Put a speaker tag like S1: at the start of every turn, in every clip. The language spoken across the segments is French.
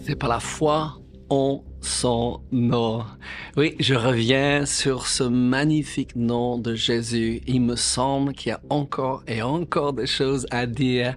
S1: C'est par la foi en son nom. Oui, je reviens sur ce magnifique nom de Jésus. Il me semble qu'il y a encore et encore des choses à dire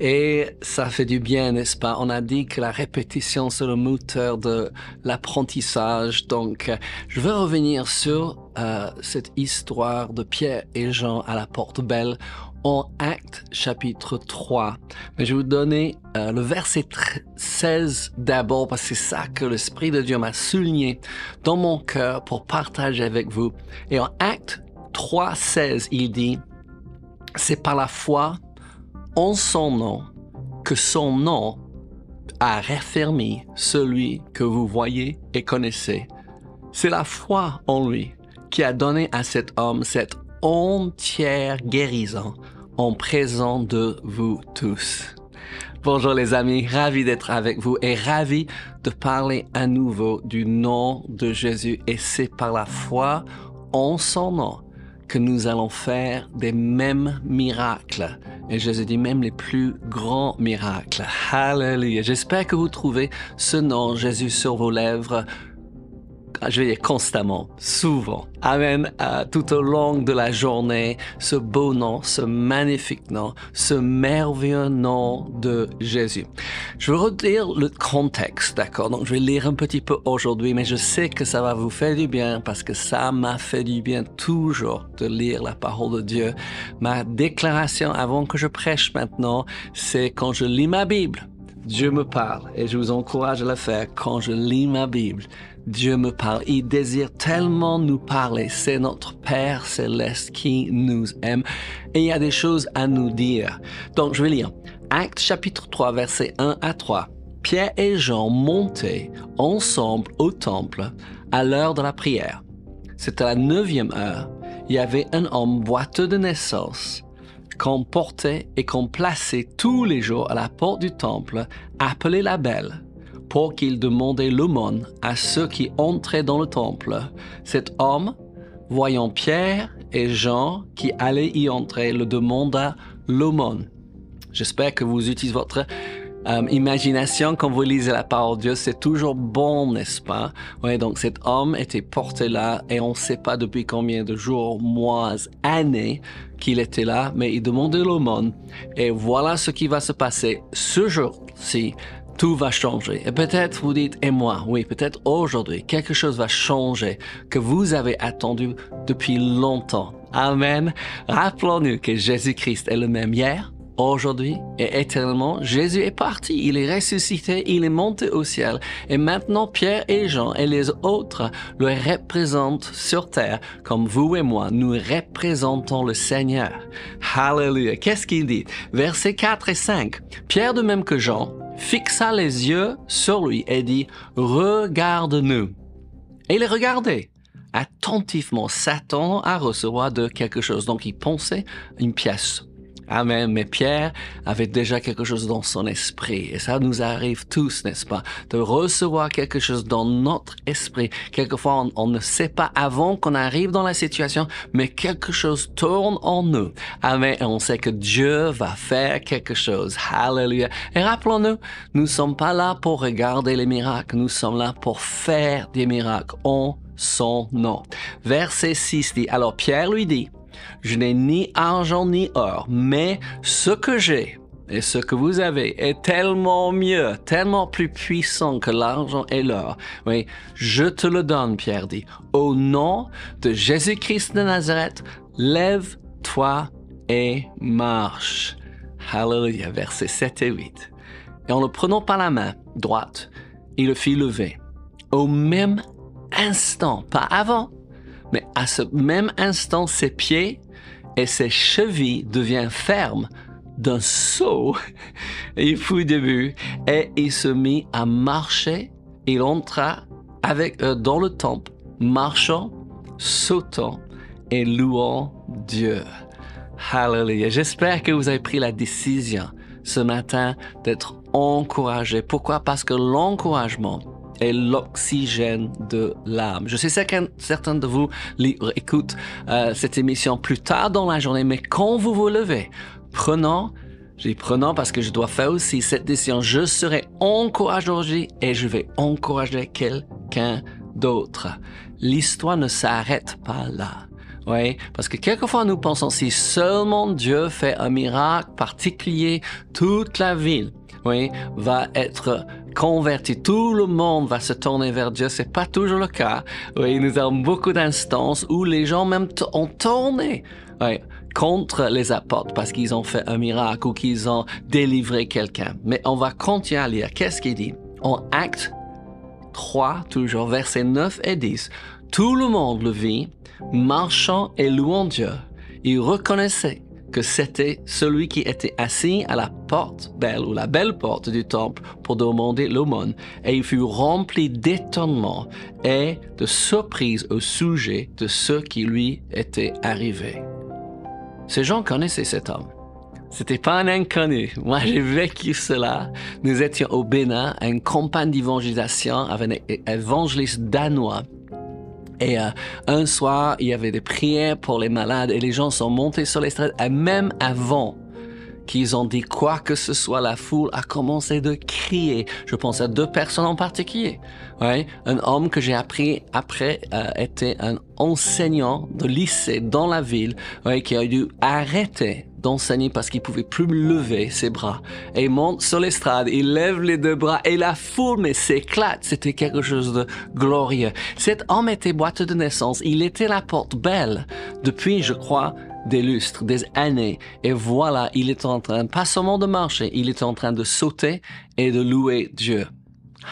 S1: et ça fait du bien, n'est-ce pas? On a dit que la répétition c'est le moteur de l'apprentissage. Donc, je veux revenir sur euh, cette histoire de Pierre et Jean à la porte belle en Acte chapitre 3. Mais je vais vous donner euh, le verset 16 d'abord parce que c'est ça que l'Esprit de Dieu m'a souligné dans mon cœur pour partager avec vous. Et en Acte 3, 16, il dit, c'est par la foi en son nom que son nom a raffermi celui que vous voyez et connaissez. C'est la foi en lui qui a donné à cet homme cette entière guérison en présent de vous tous. Bonjour les amis, ravi d'être avec vous et ravi de parler à nouveau du nom de Jésus et c'est par la foi en son nom que nous allons faire des mêmes miracles. Et Jésus dit même les plus grands miracles. Hallelujah. J'espère que vous trouvez ce nom, Jésus, sur vos lèvres je vais dire constamment, souvent. Amen. tout au long de la journée, ce beau nom, ce magnifique nom, ce merveilleux nom de Jésus. Je vais redire le contexte, d'accord? Donc, je vais lire un petit peu aujourd'hui, mais je sais que ça va vous faire du bien parce que ça m'a fait du bien toujours de lire la parole de Dieu. Ma déclaration avant que je prêche maintenant, c'est quand je lis ma Bible. Dieu me parle et je vous encourage à le faire quand je lis ma Bible. Dieu me parle. Il désire tellement nous parler. C'est notre Père céleste qui nous aime. Et il y a des choses à nous dire. Donc, je vais lire. Acte chapitre 3, versets 1 à 3. Pierre et Jean montaient ensemble au temple à l'heure de la prière. C'était la neuvième heure. Il y avait un homme boiteux de naissance qu'on portait et qu'on plaçait tous les jours à la porte du temple, appelé la Belle pour qu'il demandait l'aumône à ceux qui entraient dans le temple. Cet homme, voyant Pierre et Jean qui allaient y entrer, le demanda l'aumône. J'espère que vous utilisez votre euh, imagination quand vous lisez la parole de Dieu. C'est toujours bon, n'est-ce pas? Oui, donc cet homme était porté là et on ne sait pas depuis combien de jours, mois, années qu'il était là, mais il demandait l'aumône. Et voilà ce qui va se passer ce jour-ci tout va changer. Et peut-être vous dites, et moi, oui, peut-être aujourd'hui, quelque chose va changer que vous avez attendu depuis longtemps. Amen. Rappelons-nous que Jésus-Christ est le même hier, aujourd'hui et éternellement. Jésus est parti, il est ressuscité, il est monté au ciel. Et maintenant, Pierre et Jean et les autres le représentent sur terre, comme vous et moi, nous représentons le Seigneur. Hallelujah. Qu'est-ce qu'il dit? Versets 4 et 5. Pierre de même que Jean, fixa les yeux sur lui et dit, Regarde-nous. Et il regardait attentivement, s'attendant à recevoir de quelque chose. Donc il pensait une pièce Amen. Mais Pierre avait déjà quelque chose dans son esprit. Et ça nous arrive tous, n'est-ce pas? De recevoir quelque chose dans notre esprit. Quelquefois, on, ne sait pas avant qu'on arrive dans la situation, mais quelque chose tourne en nous. Amen. Et on sait que Dieu va faire quelque chose. Hallelujah. Et rappelons-nous, nous ne sommes pas là pour regarder les miracles. Nous sommes là pour faire des miracles en son nom. Verset 6 dit, alors Pierre lui dit, je n'ai ni argent ni or, mais ce que j'ai et ce que vous avez est tellement mieux, tellement plus puissant que l'argent et l'or. Oui, je te le donne, Pierre dit. Au nom de Jésus-Christ de Nazareth, lève-toi et marche. Hallelujah, versets 7 et 8. Et en le prenant par la main droite, il le fit lever. Au même instant, pas avant, mais à ce même instant, ses pieds et ses chevilles deviennent fermes d'un saut. Il fut début et il se mit à marcher. Il entra avec eux dans le temple, marchant, sautant et louant Dieu. Hallelujah. J'espère que vous avez pris la décision ce matin d'être encouragé. Pourquoi? Parce que l'encouragement est l'oxygène de l'âme. Je sais que certains de vous écoutent euh, cette émission plus tard dans la journée, mais quand vous vous levez, prenons J'ai prenant parce que je dois faire aussi cette décision. Je serai encouragé aujourd'hui et je vais encourager quelqu'un d'autre. L'histoire ne s'arrête pas là. Oui, parce que quelquefois nous pensons si seulement Dieu fait un miracle particulier, toute la ville, oui, va être convertie. Tout le monde va se tourner vers Dieu. C'est pas toujours le cas. Oui, nous avons beaucoup d'instances où les gens même ont tourné. Contre les apôtres parce qu'ils ont fait un miracle ou qu'ils ont délivré quelqu'un. Mais on va continuer à lire. Qu'est-ce qu'il dit? En acte 3, toujours versets 9 et 10. Tout le monde le vit marchant et louant Dieu, il reconnaissait que c'était celui qui était assis à la porte belle ou la belle porte du temple pour demander l'aumône, et il fut rempli d'étonnement et de surprise au sujet de ce qui lui était arrivé. Ces gens connaissaient cet homme. C'était pas un inconnu. Moi, j'ai vécu cela. Nous étions au Bénin à une campagne d'évangélisation avec un évangéliste danois et euh, un soir, il y avait des prières pour les malades et les gens sont montés sur les strates. Et même avant qu'ils ont dit quoi que ce soit, la foule a commencé de crier. Je pense à deux personnes en particulier. Ouais, un homme que j'ai appris après euh, était un enseignant de lycée dans la ville, ouais, qui a dû arrêter d'enseigner parce qu'il pouvait plus lever ses bras. Et il monte sur l'estrade, il lève les deux bras et la foule mais s'éclate. C'était quelque chose de glorieux. Cet homme était boîte de naissance. Il était la porte belle depuis, je crois, des lustres, des années. Et voilà, il est en train, pas seulement de marcher, il est en train de sauter et de louer Dieu.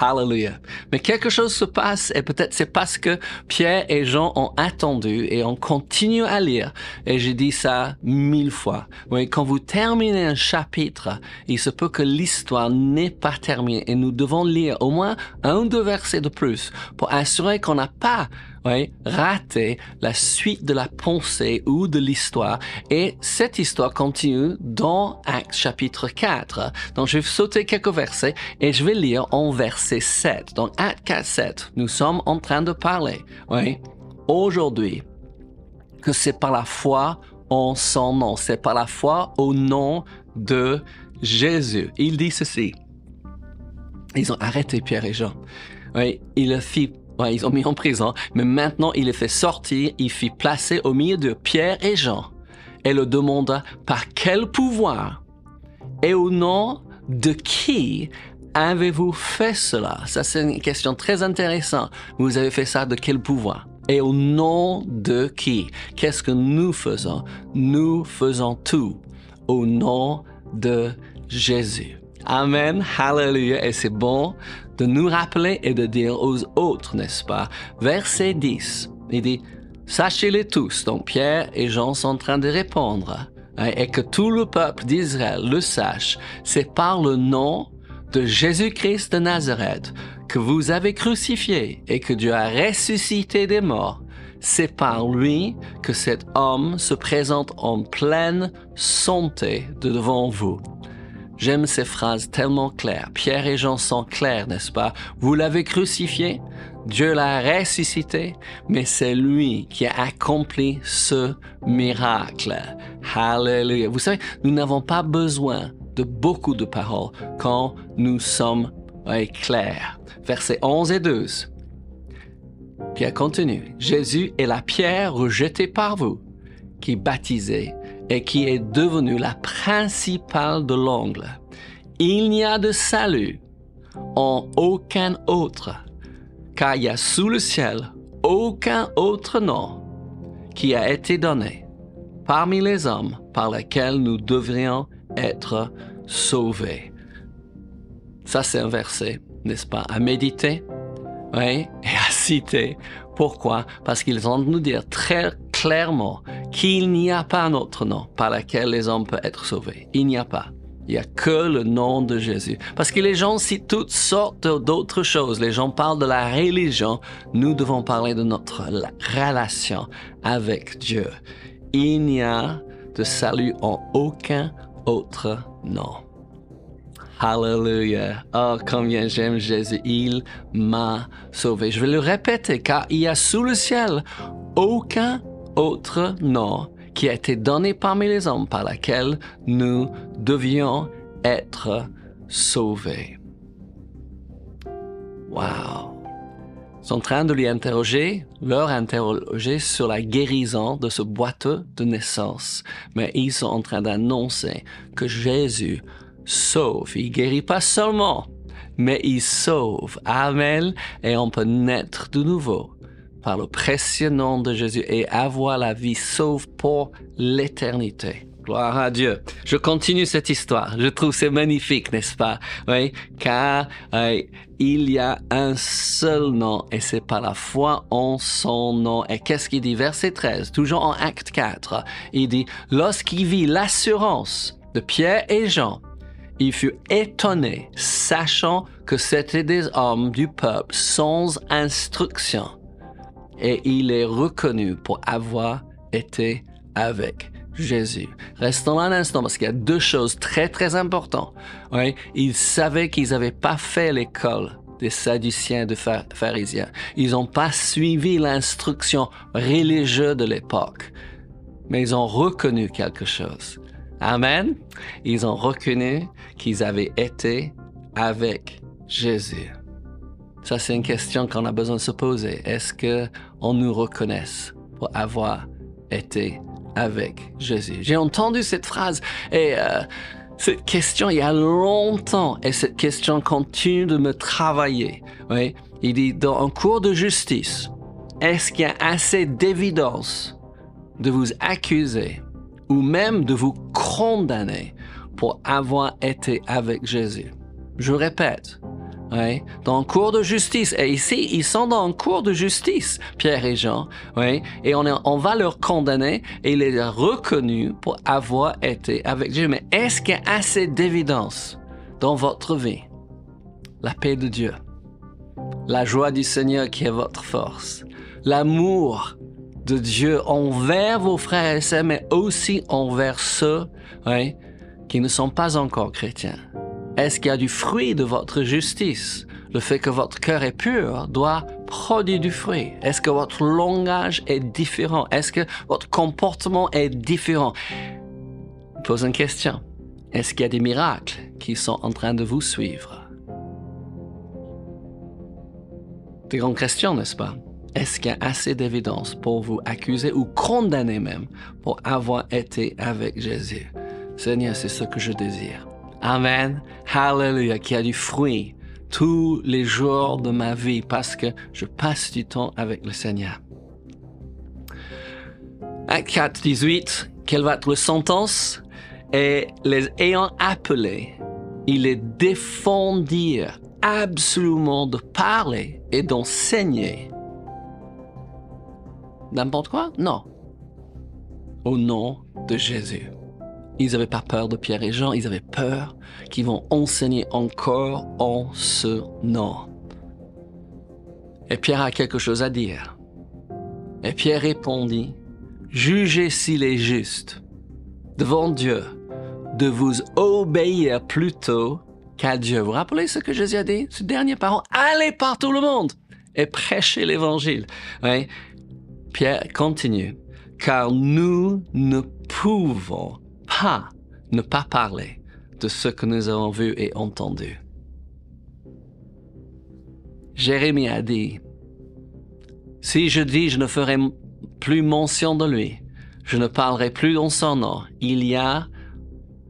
S1: Hallelujah. Mais quelque chose se passe et peut-être c'est parce que Pierre et Jean ont attendu et on continue à lire. Et j'ai dit ça mille fois. Oui, quand vous terminez un chapitre, il se peut que l'histoire n'est pas terminée et nous devons lire au moins un ou deux versets de plus pour assurer qu'on n'a pas oui, rater la suite de la pensée ou de l'histoire. Et cette histoire continue dans Actes chapitre 4. Donc je vais sauter quelques versets et je vais lire en verset 7. Donc Actes 4, 7, nous sommes en train de parler, aujourd'hui, que c'est par la foi en son nom, c'est par la foi au nom de Jésus. Il dit ceci. Ils ont arrêté Pierre et Jean. Oui, il fit Ouais, ils ont mis en prison, mais maintenant il les fait sortir, il fit placer au milieu de Pierre et Jean, et le demanda par quel pouvoir? Et au nom de qui? Avez-vous fait cela? Ça, c'est une question très intéressante. Vous avez fait ça de quel pouvoir? Et au nom de qui? Qu'est-ce que nous faisons? Nous faisons tout au nom de Jésus. Amen, hallelujah. Et c'est bon de nous rappeler et de dire aux autres, n'est-ce pas? Verset 10, il dit, Sachez-les tous, donc Pierre et Jean sont en train de répondre, hein, et que tout le peuple d'Israël le sache, c'est par le nom de Jésus-Christ de Nazareth que vous avez crucifié et que Dieu a ressuscité des morts. C'est par lui que cet homme se présente en pleine santé devant vous. J'aime ces phrases tellement claires. Pierre et Jean sont clairs, n'est-ce pas? Vous l'avez crucifié, Dieu l'a ressuscité, mais c'est lui qui a accompli ce miracle. Hallelujah. Vous savez, nous n'avons pas besoin de beaucoup de paroles quand nous sommes clairs. Versets 11 et 12. Pierre continue. Jésus est la pierre rejetée par vous, qui baptisait et qui est devenue la principale de l'angle. Il n'y a de salut en aucun autre, car il y a sous le ciel aucun autre nom qui a été donné parmi les hommes par lesquels nous devrions être sauvés. Ça, c'est un verset, n'est-ce pas, à méditer oui, et à citer. Pourquoi? Parce qu'ils vont nous dire très clairement qu'il n'y a pas un autre nom par lequel les hommes peuvent être sauvés. Il n'y a pas. Il n'y a que le nom de Jésus. Parce que les gens citent toutes sortes d'autres choses. Les gens parlent de la religion. Nous devons parler de notre relation avec Dieu. Il n'y a de salut en aucun autre nom. Hallelujah. Oh, combien j'aime Jésus. Il m'a sauvé. Je vais le répéter car il y a sous le ciel aucun autre nom qui a été donné parmi les hommes par lequel nous devions être sauvés. Wow. Sont en train de lui interroger, leur interroger sur la guérison de ce boiteux de naissance. Mais ils sont en train d'annoncer que Jésus sauve. Il guérit pas seulement, mais il sauve. Amen. Et on peut naître de nouveau par le précieux nom de Jésus et avoir la vie sauve pour l'éternité. Gloire à Dieu. Je continue cette histoire. Je trouve c'est magnifique, n'est-ce pas? Oui, car il y a un seul nom et c'est par la foi en son nom. Et qu'est-ce qu'il dit? Verset 13, toujours en acte 4. Il dit, lorsqu'il vit l'assurance de Pierre et Jean, il fut étonné, sachant que c'étaient des hommes du peuple sans instruction et il est reconnu pour avoir été avec Jésus. Restons là un instant parce qu'il y a deux choses très très importantes. Oui, ils savaient qu'ils n'avaient pas fait l'école des Sadduciens, des pharisiens. Ils n'ont pas suivi l'instruction religieuse de l'époque, mais ils ont reconnu quelque chose. Amen. Ils ont reconnu qu'ils avaient été avec Jésus. Ça, c'est une question qu'on a besoin de se poser. Est-ce que on nous reconnaisse pour avoir été avec Jésus? J'ai entendu cette phrase et euh, cette question il y a longtemps et cette question continue de me travailler. Oui, il dit dans un cours de justice, est-ce qu'il y a assez d'évidence de vous accuser ou même de vous condamner pour avoir été avec Jésus? Je répète, dans un cours de justice. Et ici, ils sont dans un cours de justice, Pierre et Jean. Et on, va leur condamner et les reconnu pour avoir été avec Dieu. Mais est-ce qu'il y a assez d'évidence dans votre vie? La paix de Dieu, la joie du Seigneur qui est votre force, l'amour de Dieu envers vos frères et sœurs, mais aussi envers ceux qui ne sont pas encore chrétiens. Est-ce qu'il y a du fruit de votre justice? Le fait que votre cœur est pur doit produire du fruit. Est-ce que votre langage est différent? Est-ce que votre comportement est différent? Pose une question. Est-ce qu'il y a des miracles qui sont en train de vous suivre? Des grandes questions, n'est-ce pas? Est-ce qu'il y a assez d'évidence pour vous accuser ou condamner même pour avoir été avec Jésus? Seigneur, c'est ce que je désire. Amen. Hallelujah. Qui a du fruit tous les jours de ma vie parce que je passe du temps avec le Seigneur. Acte 4, 18. Quelle va être la sentence? Et les ayant appelés, il les défendirent absolument de parler et d'enseigner. N'importe quoi? Non. Au nom de Jésus. Ils n'avaient pas peur de Pierre et Jean, ils avaient peur qu'ils vont enseigner encore en ce nom. Et Pierre a quelque chose à dire. Et Pierre répondit, Jugez s'il est juste, devant Dieu, de vous obéir plutôt qu'à Dieu. Vous rappelez ce que Jésus a dit, ce dernier parole Allez par tout le monde et prêchez l'évangile. Pierre continue, car nous ne pouvons ne pas parler de ce que nous avons vu et entendu. Jérémie a dit, Si je dis je ne ferai plus mention de lui, je ne parlerai plus dans son nom, il y a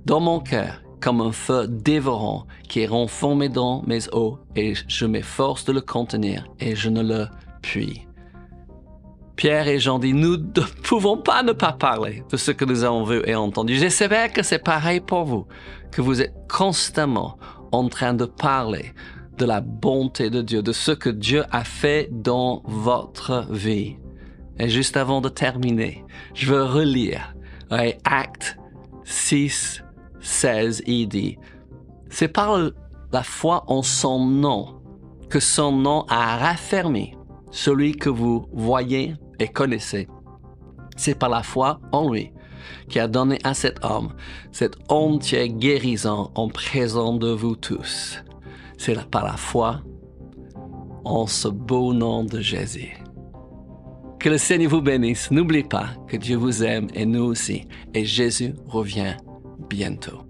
S1: dans mon cœur comme un feu dévorant qui est renfermé dans mes os et je m'efforce de le contenir et je ne le puis. Pierre et Jean disent, nous ne pouvons pas ne pas parler de ce que nous avons vu et entendu. J'espère que c'est pareil pour vous, que vous êtes constamment en train de parler de la bonté de Dieu, de ce que Dieu a fait dans votre vie. Et juste avant de terminer, je veux relire Acte 6, 16, il dit, c'est par la foi en son nom que son nom a raffermi celui que vous voyez et connaissez. C'est par la foi en lui qui a donné à cet homme cette entière guérison en présent de vous tous. C'est par la foi en ce beau nom de Jésus. Que le Seigneur vous bénisse. N'oubliez pas que Dieu vous aime et nous aussi. Et Jésus revient bientôt.